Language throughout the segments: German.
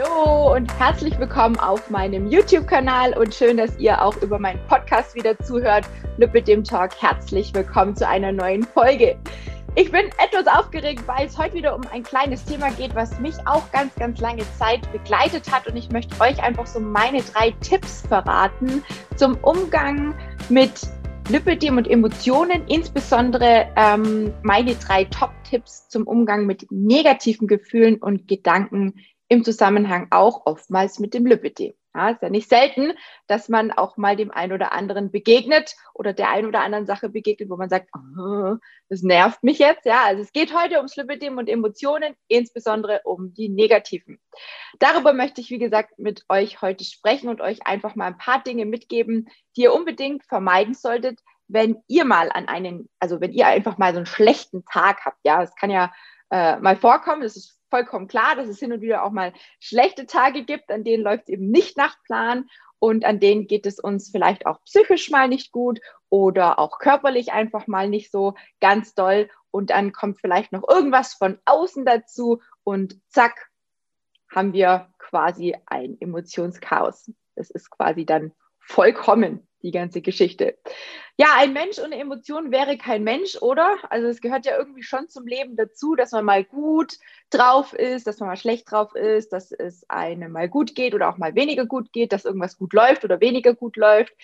Hallo und herzlich willkommen auf meinem YouTube-Kanal und schön, dass ihr auch über meinen Podcast wieder zuhört. Lüppe dem Talk, herzlich willkommen zu einer neuen Folge. Ich bin etwas aufgeregt, weil es heute wieder um ein kleines Thema geht, was mich auch ganz, ganz lange Zeit begleitet hat. Und ich möchte euch einfach so meine drei Tipps verraten zum Umgang mit Lipidem und Emotionen, insbesondere ähm, meine drei Top-Tipps zum Umgang mit negativen Gefühlen und Gedanken im Zusammenhang auch oftmals mit dem Lipidem. Ja, ist ja nicht selten, dass man auch mal dem einen oder anderen begegnet oder der einen oder anderen Sache begegnet, wo man sagt, oh, das nervt mich jetzt. Ja, also es geht heute ums Lipidem und Emotionen, insbesondere um die negativen. Darüber möchte ich, wie gesagt, mit euch heute sprechen und euch einfach mal ein paar Dinge mitgeben, die ihr unbedingt vermeiden solltet, wenn ihr mal an einen, also wenn ihr einfach mal so einen schlechten Tag habt. Ja, es kann ja äh, mal vorkommen, das ist vollkommen klar, dass es hin und wieder auch mal schlechte Tage gibt, an denen läuft es eben nicht nach Plan. Und an denen geht es uns vielleicht auch psychisch mal nicht gut oder auch körperlich einfach mal nicht so ganz doll. Und dann kommt vielleicht noch irgendwas von außen dazu. Und zack, haben wir quasi ein Emotionschaos. Das ist quasi dann vollkommen die ganze Geschichte. Ja, ein Mensch ohne Emotionen wäre kein Mensch, oder? Also es gehört ja irgendwie schon zum Leben dazu, dass man mal gut drauf ist, dass man mal schlecht drauf ist, dass es einem mal gut geht oder auch mal weniger gut geht, dass irgendwas gut läuft oder weniger gut läuft.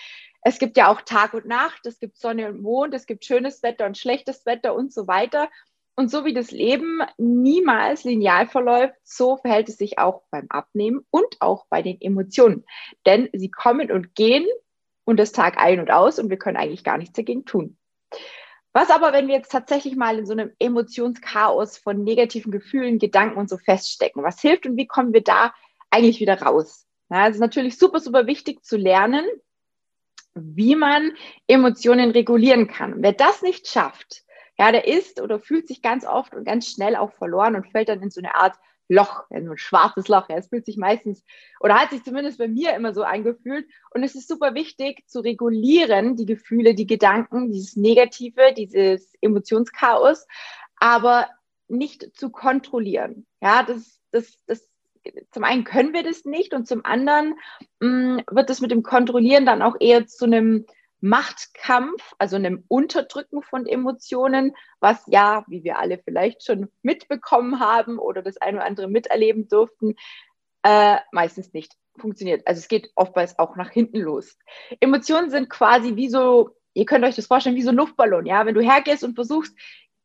Es gibt ja auch Tag und Nacht, es gibt Sonne und Mond, es gibt schönes Wetter und schlechtes Wetter und so weiter. Und so wie das Leben niemals lineal verläuft, so verhält es sich auch beim Abnehmen und auch bei den Emotionen. Denn sie kommen und gehen und das Tag ein und aus und wir können eigentlich gar nichts dagegen tun. Was aber, wenn wir jetzt tatsächlich mal in so einem Emotionschaos von negativen Gefühlen, Gedanken und so feststecken? Was hilft und wie kommen wir da eigentlich wieder raus? Ja, es ist natürlich super, super wichtig zu lernen, wie man Emotionen regulieren kann. Wer das nicht schafft, ja, der ist oder fühlt sich ganz oft und ganz schnell auch verloren und fällt dann in so eine Art Loch, also ein schwarzes Loch. Ja, es fühlt sich meistens oder hat sich zumindest bei mir immer so angefühlt. Und es ist super wichtig zu regulieren, die Gefühle, die Gedanken, dieses Negative, dieses Emotionschaos, aber nicht zu kontrollieren. Ja, das, das, das, zum einen können wir das nicht und zum anderen mh, mm, wird das mit dem Kontrollieren dann auch eher zu einem Machtkampf, also einem Unterdrücken von Emotionen, was ja, wie wir alle vielleicht schon mitbekommen haben oder das eine oder andere miterleben durften, äh, meistens nicht funktioniert. Also es geht oftmals auch nach hinten los. Emotionen sind quasi wie so, ihr könnt euch das vorstellen, wie so ein Luftballon. Ja, wenn du hergehst und versuchst,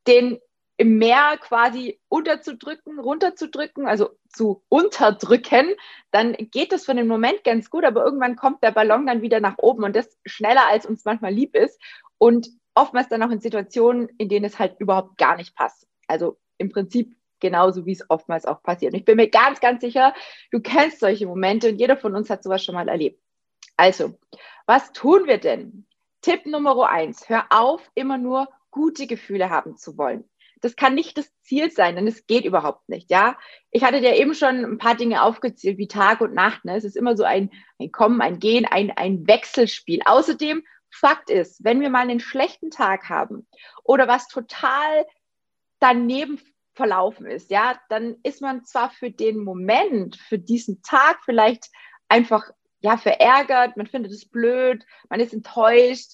den im Meer quasi unterzudrücken, runterzudrücken, also zu unterdrücken, dann geht das für den Moment ganz gut, aber irgendwann kommt der Ballon dann wieder nach oben und das schneller, als uns manchmal lieb ist und oftmals dann auch in Situationen, in denen es halt überhaupt gar nicht passt. Also im Prinzip genauso, wie es oftmals auch passiert. Und ich bin mir ganz, ganz sicher, du kennst solche Momente und jeder von uns hat sowas schon mal erlebt. Also, was tun wir denn? Tipp Nummer eins, hör auf, immer nur gute Gefühle haben zu wollen das kann nicht das Ziel sein, denn es geht überhaupt nicht, ja. Ich hatte ja eben schon ein paar Dinge aufgezählt, wie Tag und Nacht, ne? Es ist immer so ein, ein Kommen, ein Gehen, ein, ein Wechselspiel. Außerdem, Fakt ist, wenn wir mal einen schlechten Tag haben oder was total daneben verlaufen ist, ja, dann ist man zwar für den Moment, für diesen Tag vielleicht einfach, ja, verärgert, man findet es blöd, man ist enttäuscht,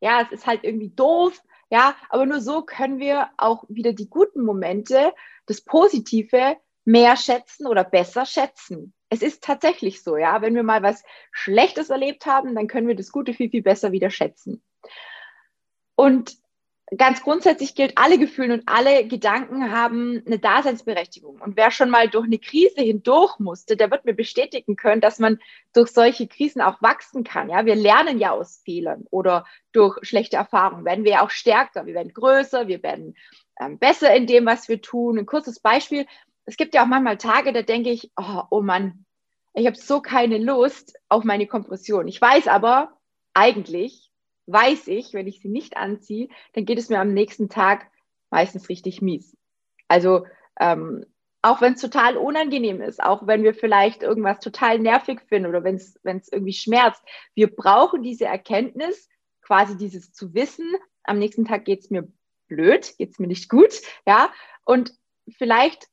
ja, es ist halt irgendwie doof, ja, aber nur so können wir auch wieder die guten Momente, das Positive mehr schätzen oder besser schätzen. Es ist tatsächlich so, ja. Wenn wir mal was Schlechtes erlebt haben, dann können wir das Gute viel, viel besser wieder schätzen. Und ganz grundsätzlich gilt, alle Gefühle und alle Gedanken haben eine Daseinsberechtigung. Und wer schon mal durch eine Krise hindurch musste, der wird mir bestätigen können, dass man durch solche Krisen auch wachsen kann. Ja, wir lernen ja aus Fehlern oder durch schlechte Erfahrungen werden wir ja auch stärker, wir werden größer, wir werden ähm, besser in dem, was wir tun. Ein kurzes Beispiel. Es gibt ja auch manchmal Tage, da denke ich, oh, oh Mann, ich habe so keine Lust auf meine Kompression. Ich weiß aber eigentlich, weiß ich, wenn ich sie nicht anziehe, dann geht es mir am nächsten Tag meistens richtig mies. Also ähm, auch wenn es total unangenehm ist, auch wenn wir vielleicht irgendwas total nervig finden oder wenn es irgendwie schmerzt, wir brauchen diese Erkenntnis, quasi dieses zu wissen, am nächsten Tag geht es mir blöd, geht es mir nicht gut, ja, und vielleicht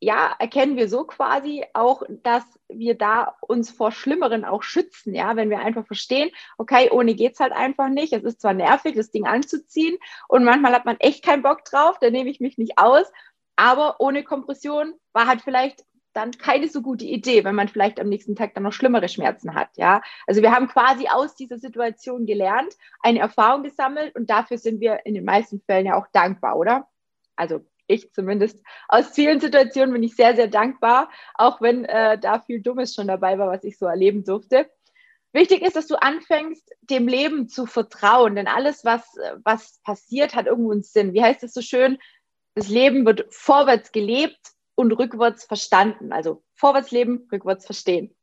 ja, erkennen wir so quasi auch, dass wir da uns vor Schlimmeren auch schützen, ja, wenn wir einfach verstehen, okay, ohne geht's halt einfach nicht. Es ist zwar nervig, das Ding anzuziehen und manchmal hat man echt keinen Bock drauf, da nehme ich mich nicht aus, aber ohne Kompression war halt vielleicht dann keine so gute Idee, wenn man vielleicht am nächsten Tag dann noch schlimmere Schmerzen hat, ja. Also wir haben quasi aus dieser Situation gelernt, eine Erfahrung gesammelt und dafür sind wir in den meisten Fällen ja auch dankbar, oder? Also ich zumindest aus vielen Situationen bin ich sehr, sehr dankbar, auch wenn äh, da viel Dummes schon dabei war, was ich so erleben durfte. Wichtig ist, dass du anfängst, dem Leben zu vertrauen, denn alles, was, was passiert, hat irgendwo einen Sinn. Wie heißt es so schön? Das Leben wird vorwärts gelebt und rückwärts verstanden. Also vorwärts leben, rückwärts verstehen.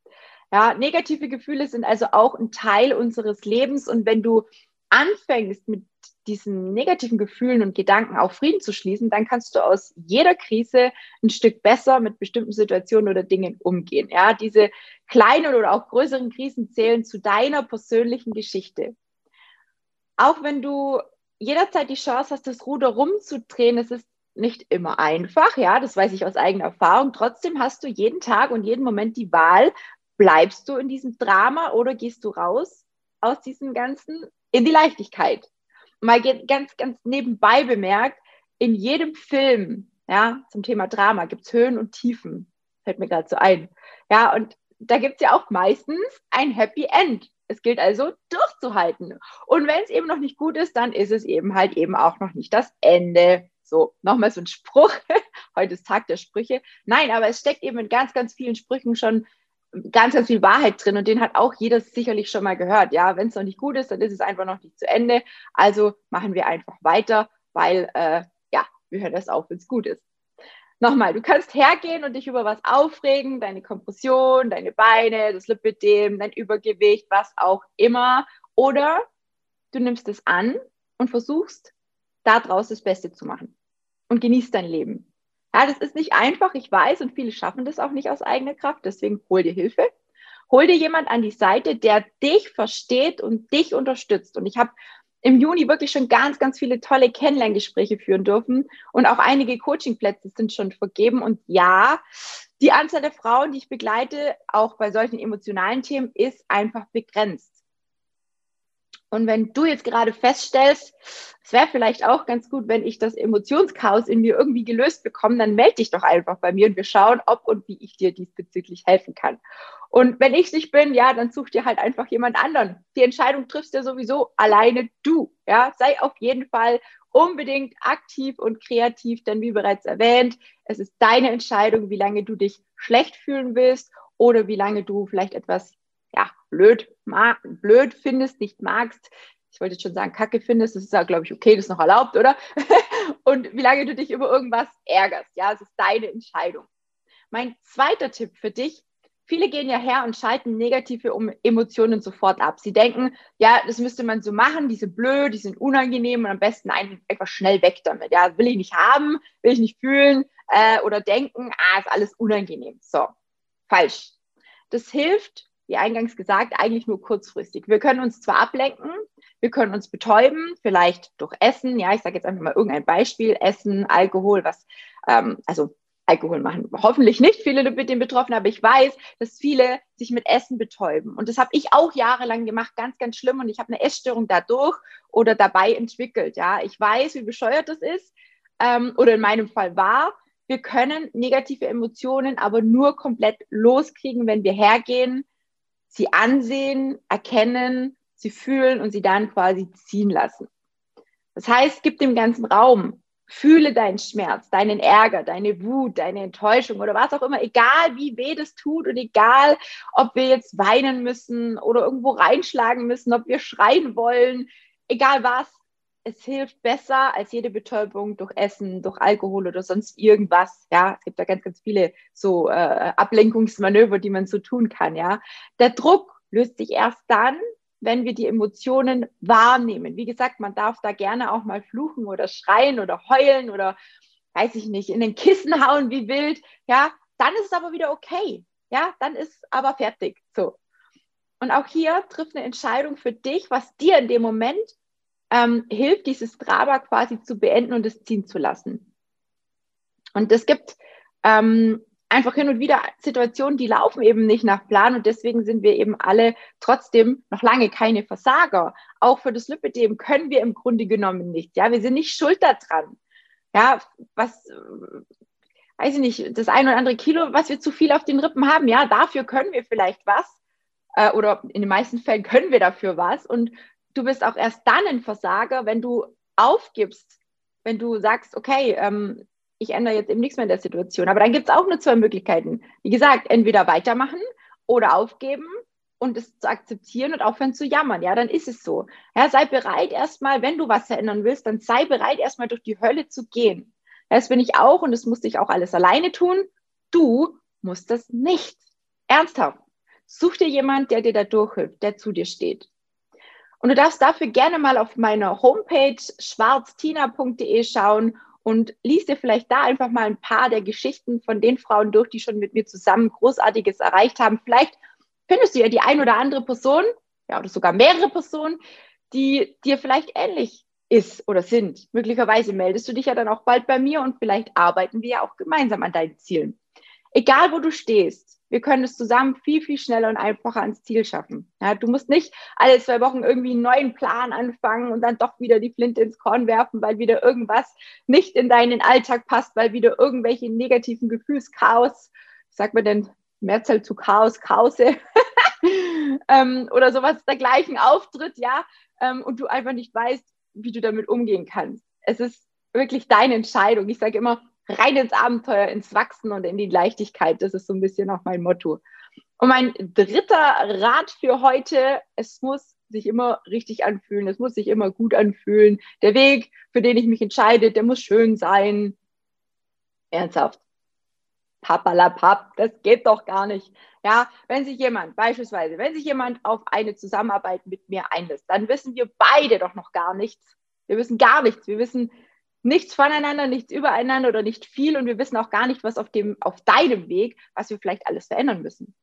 Ja, negative Gefühle sind also auch ein Teil unseres Lebens und wenn du anfängst, mit diesen negativen Gefühlen und Gedanken auch Frieden zu schließen, dann kannst du aus jeder Krise ein Stück besser mit bestimmten Situationen oder Dingen umgehen. Ja, diese kleinen oder auch größeren Krisen zählen zu deiner persönlichen Geschichte. Auch wenn du jederzeit die Chance hast, das Ruder rumzudrehen, es ist nicht immer einfach, ja, das weiß ich aus eigener Erfahrung. Trotzdem hast du jeden Tag und jeden Moment die Wahl, bleibst du in diesem Drama oder gehst du raus aus diesem Ganzen in die Leichtigkeit mal ganz, ganz nebenbei bemerkt, in jedem Film, ja, zum Thema Drama gibt es Höhen und Tiefen. Fällt mir gerade so ein. Ja, und da gibt es ja auch meistens ein Happy End. Es gilt also durchzuhalten. Und wenn es eben noch nicht gut ist, dann ist es eben halt eben auch noch nicht das Ende. So, nochmal so ein Spruch. Heute ist Tag der Sprüche. Nein, aber es steckt eben in ganz, ganz vielen Sprüchen schon ganz, ganz viel Wahrheit drin und den hat auch jeder sicherlich schon mal gehört. Ja, wenn es noch nicht gut ist, dann ist es einfach noch nicht zu Ende. Also machen wir einfach weiter, weil äh, ja, wir hören das auf, wenn es gut ist. Nochmal, du kannst hergehen und dich über was aufregen, deine Kompression, deine Beine, das Lipidem, dein Übergewicht, was auch immer. Oder du nimmst es an und versuchst, daraus das Beste zu machen und genießt dein Leben. Ja, das ist nicht einfach, ich weiß, und viele schaffen das auch nicht aus eigener Kraft. Deswegen hol dir Hilfe. Hol dir jemand an die Seite, der dich versteht und dich unterstützt. Und ich habe im Juni wirklich schon ganz, ganz viele tolle Kennenlerngespräche führen dürfen und auch einige Coachingplätze sind schon vergeben. Und ja, die Anzahl der Frauen, die ich begleite, auch bei solchen emotionalen Themen, ist einfach begrenzt. Und wenn du jetzt gerade feststellst, es wäre vielleicht auch ganz gut, wenn ich das Emotionschaos in mir irgendwie gelöst bekomme, dann melde dich doch einfach bei mir und wir schauen, ob und wie ich dir diesbezüglich helfen kann. Und wenn ich nicht bin, ja, dann such dir halt einfach jemand anderen. Die Entscheidung triffst ja sowieso alleine du. Ja, sei auf jeden Fall unbedingt aktiv und kreativ, denn wie bereits erwähnt, es ist deine Entscheidung, wie lange du dich schlecht fühlen willst oder wie lange du vielleicht etwas ja, blöd, blöd findest, nicht magst. Ich wollte jetzt schon sagen, Kacke findest, das ist ja, glaube ich, okay, das ist noch erlaubt, oder? und wie lange du dich über irgendwas ärgerst. Ja, es ist deine Entscheidung. Mein zweiter Tipp für dich, viele gehen ja her und schalten negative Emotionen sofort ab. Sie denken, ja, das müsste man so machen, die sind blöd, die sind unangenehm und am besten einfach schnell weg damit. Ja, will ich nicht haben, will ich nicht fühlen äh, oder denken, ah, ist alles unangenehm. So, falsch. Das hilft wie eingangs gesagt, eigentlich nur kurzfristig. Wir können uns zwar ablenken, wir können uns betäuben, vielleicht durch Essen, ja, ich sage jetzt einfach mal irgendein Beispiel, Essen, Alkohol, was, ähm, also Alkohol machen hoffentlich nicht viele mit dem Betroffenen, aber ich weiß, dass viele sich mit Essen betäuben. Und das habe ich auch jahrelang gemacht, ganz, ganz schlimm. Und ich habe eine Essstörung dadurch oder dabei entwickelt. Ja, ich weiß, wie bescheuert das ist ähm, oder in meinem Fall war. Wir können negative Emotionen aber nur komplett loskriegen, wenn wir hergehen, sie ansehen, erkennen, sie fühlen und sie dann quasi ziehen lassen. Das heißt, gib dem ganzen Raum. Fühle deinen Schmerz, deinen Ärger, deine Wut, deine Enttäuschung oder was auch immer, egal wie weh das tut und egal, ob wir jetzt weinen müssen oder irgendwo reinschlagen müssen, ob wir schreien wollen, egal was, es hilft besser als jede Betäubung durch Essen, durch Alkohol oder sonst irgendwas. Ja, es gibt da ganz, ganz viele so äh, Ablenkungsmanöver, die man so tun kann. Ja, der Druck löst sich erst dann, wenn wir die Emotionen wahrnehmen. Wie gesagt, man darf da gerne auch mal fluchen oder schreien oder heulen oder weiß ich nicht, in den Kissen hauen wie wild. Ja, dann ist es aber wieder okay. Ja, dann ist aber fertig. So. Und auch hier trifft eine Entscheidung für dich, was dir in dem Moment ähm, hilft, dieses Drama quasi zu beenden und es ziehen zu lassen. Und es gibt ähm, einfach hin und wieder Situationen, die laufen eben nicht nach Plan und deswegen sind wir eben alle trotzdem noch lange keine Versager. Auch für das Lipidem können wir im Grunde genommen nicht. Ja, wir sind nicht schuld daran. Ja, was, weiß ich nicht, das ein oder andere Kilo, was wir zu viel auf den Rippen haben, ja, dafür können wir vielleicht was. Äh, oder in den meisten Fällen können wir dafür was. Und du bist auch erst dann ein Versager, wenn du aufgibst, wenn du sagst, okay, ähm, ich ändere jetzt eben nichts mehr in der Situation. Aber dann gibt es auch nur zwei Möglichkeiten. Wie gesagt, entweder weitermachen oder aufgeben und es zu akzeptieren und aufhören zu jammern. Ja, dann ist es so. Ja, sei bereit erstmal, wenn du was verändern willst, dann sei bereit erstmal durch die Hölle zu gehen. Ja, das bin ich auch und das musste ich auch alles alleine tun. Du musst das nicht. Ernsthaft. Such dir jemand, der dir da durchhilft, der zu dir steht. Und du darfst dafür gerne mal auf meiner Homepage schwarztina.de schauen und liest dir vielleicht da einfach mal ein paar der Geschichten von den Frauen durch, die schon mit mir zusammen Großartiges erreicht haben. Vielleicht findest du ja die ein oder andere Person, ja, oder sogar mehrere Personen, die dir vielleicht ähnlich ist oder sind. Möglicherweise meldest du dich ja dann auch bald bei mir und vielleicht arbeiten wir ja auch gemeinsam an deinen Zielen. Egal, wo du stehst, wir können es zusammen viel, viel schneller und einfacher ans Ziel schaffen. Ja, du musst nicht alle zwei Wochen irgendwie einen neuen Plan anfangen und dann doch wieder die Flinte ins Korn werfen, weil wieder irgendwas nicht in deinen Alltag passt, weil wieder irgendwelche negativen Gefühlschaos, sagt man denn Mehrzahl zu Chaos, Chaose ähm, oder sowas dergleichen auftritt, ja, ähm, und du einfach nicht weißt, wie du damit umgehen kannst. Es ist wirklich deine Entscheidung. Ich sage immer, rein ins Abenteuer, ins Wachsen und in die Leichtigkeit. Das ist so ein bisschen auch mein Motto. Und mein dritter Rat für heute, es muss sich immer richtig anfühlen, es muss sich immer gut anfühlen. Der Weg, für den ich mich entscheide, der muss schön sein. Ernsthaft. Papalapap, das geht doch gar nicht. Ja, wenn sich jemand, beispielsweise, wenn sich jemand auf eine Zusammenarbeit mit mir einlässt, dann wissen wir beide doch noch gar nichts. Wir wissen gar nichts. Wir wissen nichts voneinander, nichts übereinander oder nicht viel und wir wissen auch gar nicht, was auf dem, auf deinem Weg, was wir vielleicht alles verändern müssen.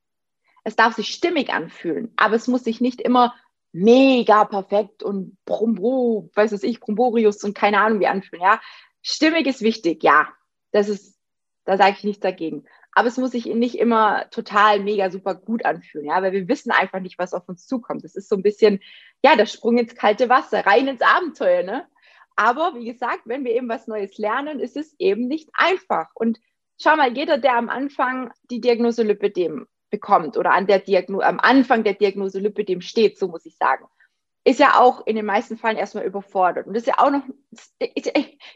Es darf sich stimmig anfühlen, aber es muss sich nicht immer mega perfekt und Brombo, weiß es ich, Bromborius und keine Ahnung wie anfühlen, ja. Stimmig ist wichtig, ja. Das ist, da sage ich nichts dagegen. Aber es muss sich nicht immer total mega super gut anfühlen, ja, weil wir wissen einfach nicht, was auf uns zukommt. Das ist so ein bisschen, ja, der Sprung ins kalte Wasser, rein ins Abenteuer, ne? Aber wie gesagt, wenn wir eben was Neues lernen, ist es eben nicht einfach. Und schau mal, jeder, der am Anfang die Diagnose Lipidem bekommt oder an der am Anfang der Diagnose Lipidem steht, so muss ich sagen, ist ja auch in den meisten Fällen erstmal überfordert. Und das ist ja auch noch,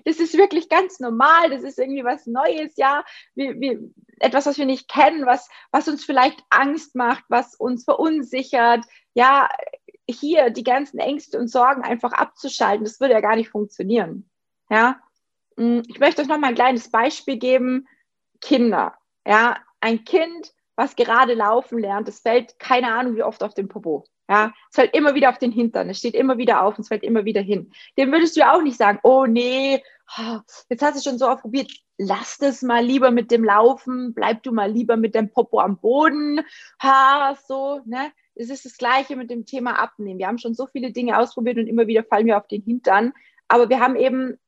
das ist wirklich ganz normal, das ist irgendwie was Neues, ja, wir, wir, etwas, was wir nicht kennen, was, was uns vielleicht Angst macht, was uns verunsichert, ja, hier die ganzen Ängste und Sorgen einfach abzuschalten, das würde ja gar nicht funktionieren. Ja, hm, ich möchte euch noch mal ein kleines Beispiel geben. Kinder, ja, ein Kind, was gerade laufen lernt, es fällt keine Ahnung wie oft auf den Popo. Ja, es fällt immer wieder auf den Hintern, es steht immer wieder auf und es fällt immer wieder hin. Dem würdest du ja auch nicht sagen, oh nee, jetzt hast du schon so oft probiert, lass das mal lieber mit dem Laufen, bleib du mal lieber mit dem Popo am Boden, ha, so, ne? Es ist das Gleiche mit dem Thema Abnehmen. Wir haben schon so viele Dinge ausprobiert und immer wieder fallen wir auf den Hintern. Aber wir haben eben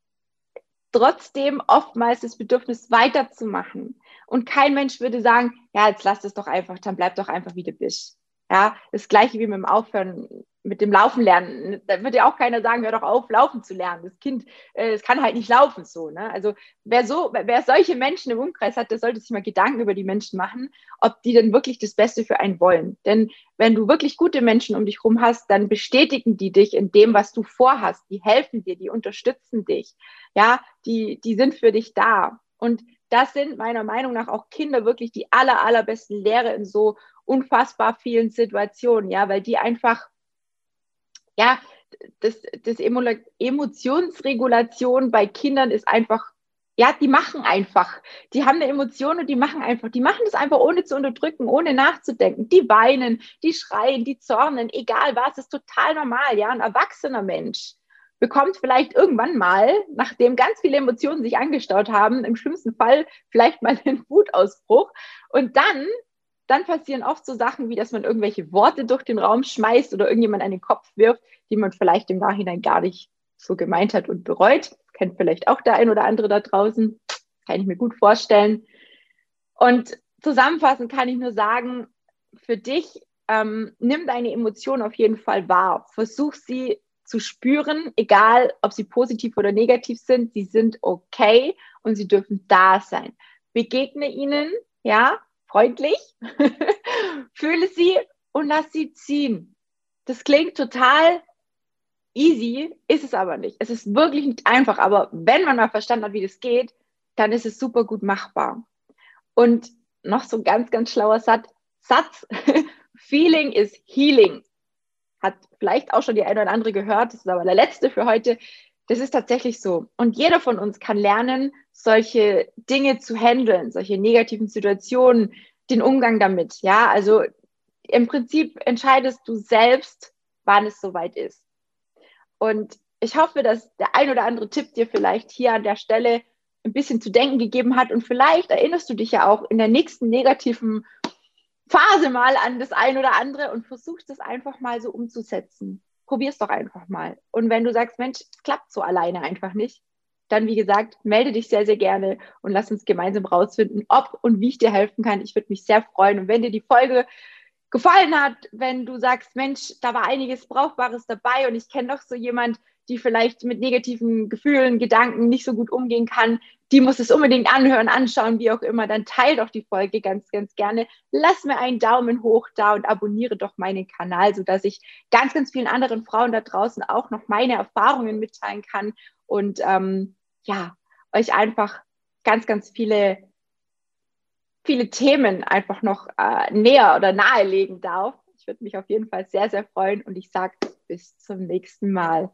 trotzdem oftmals das Bedürfnis weiterzumachen. Und kein Mensch würde sagen, ja, jetzt lass es doch einfach, dann bleib doch einfach wie du bist. Ja, das Gleiche wie mit dem Aufhören mit dem Laufen lernen. Da wird ja auch keiner sagen, hör doch auf, laufen zu lernen. Das Kind, äh, es kann halt nicht laufen so. Ne? Also wer so, wer solche Menschen im Umkreis hat, der sollte sich mal Gedanken über die Menschen machen, ob die denn wirklich das Beste für einen wollen. Denn wenn du wirklich gute Menschen um dich herum hast, dann bestätigen die dich in dem, was du vorhast. Die helfen dir, die unterstützen dich. Ja, die, die sind für dich da. Und das sind meiner Meinung nach auch Kinder wirklich die aller, allerbesten Lehre in so unfassbar vielen Situationen, ja, weil die einfach ja, das, das Emotionsregulation bei Kindern ist einfach, ja, die machen einfach. Die haben eine Emotion und die machen einfach. Die machen das einfach ohne zu unterdrücken, ohne nachzudenken. Die weinen, die schreien, die zornen, egal was, ist total normal. Ja, ein erwachsener Mensch bekommt vielleicht irgendwann mal, nachdem ganz viele Emotionen sich angestaut haben, im schlimmsten Fall vielleicht mal einen Wutausbruch. Und dann dann passieren oft so Sachen wie, dass man irgendwelche Worte durch den Raum schmeißt oder irgendjemand an den Kopf wirft, die man vielleicht im Nachhinein gar nicht so gemeint hat und bereut. Kennt vielleicht auch der ein oder andere da draußen. Kann ich mir gut vorstellen. Und zusammenfassend kann ich nur sagen, für dich, ähm, nimm deine Emotionen auf jeden Fall wahr. Versuch sie zu spüren, egal ob sie positiv oder negativ sind, sie sind okay und sie dürfen da sein. Begegne ihnen, ja, freundlich, fühle sie und lass sie ziehen. Das klingt total easy, ist es aber nicht. Es ist wirklich nicht einfach, aber wenn man mal verstanden hat, wie das geht, dann ist es super gut machbar. Und noch so ein ganz, ganz schlauer Satz, Feeling is Healing. Hat vielleicht auch schon die eine oder andere gehört, das ist aber der letzte für heute. Das ist tatsächlich so. Und jeder von uns kann lernen, solche Dinge zu handeln, solche negativen Situationen, den Umgang damit. Ja, also im Prinzip entscheidest du selbst, wann es soweit ist. Und ich hoffe, dass der ein oder andere Tipp dir vielleicht hier an der Stelle ein bisschen zu denken gegeben hat. Und vielleicht erinnerst du dich ja auch in der nächsten negativen Phase mal an das ein oder andere und versuchst es einfach mal so umzusetzen. Probier es doch einfach mal. Und wenn du sagst, Mensch, es klappt so alleine einfach nicht, dann wie gesagt, melde dich sehr, sehr gerne und lass uns gemeinsam rausfinden, ob und wie ich dir helfen kann. Ich würde mich sehr freuen. Und wenn dir die Folge gefallen hat, wenn du sagst, Mensch, da war einiges Brauchbares dabei und ich kenne doch so jemand, die vielleicht mit negativen Gefühlen, Gedanken nicht so gut umgehen kann, die muss es unbedingt anhören, anschauen, wie auch immer, dann teil doch die Folge ganz, ganz gerne. Lass mir einen Daumen hoch da und abonniere doch meinen Kanal, sodass ich ganz, ganz vielen anderen Frauen da draußen auch noch meine Erfahrungen mitteilen kann und ähm, ja, euch einfach ganz, ganz viele, viele Themen einfach noch äh, näher oder nahelegen darf. Ich würde mich auf jeden Fall sehr, sehr freuen und ich sage bis zum nächsten Mal.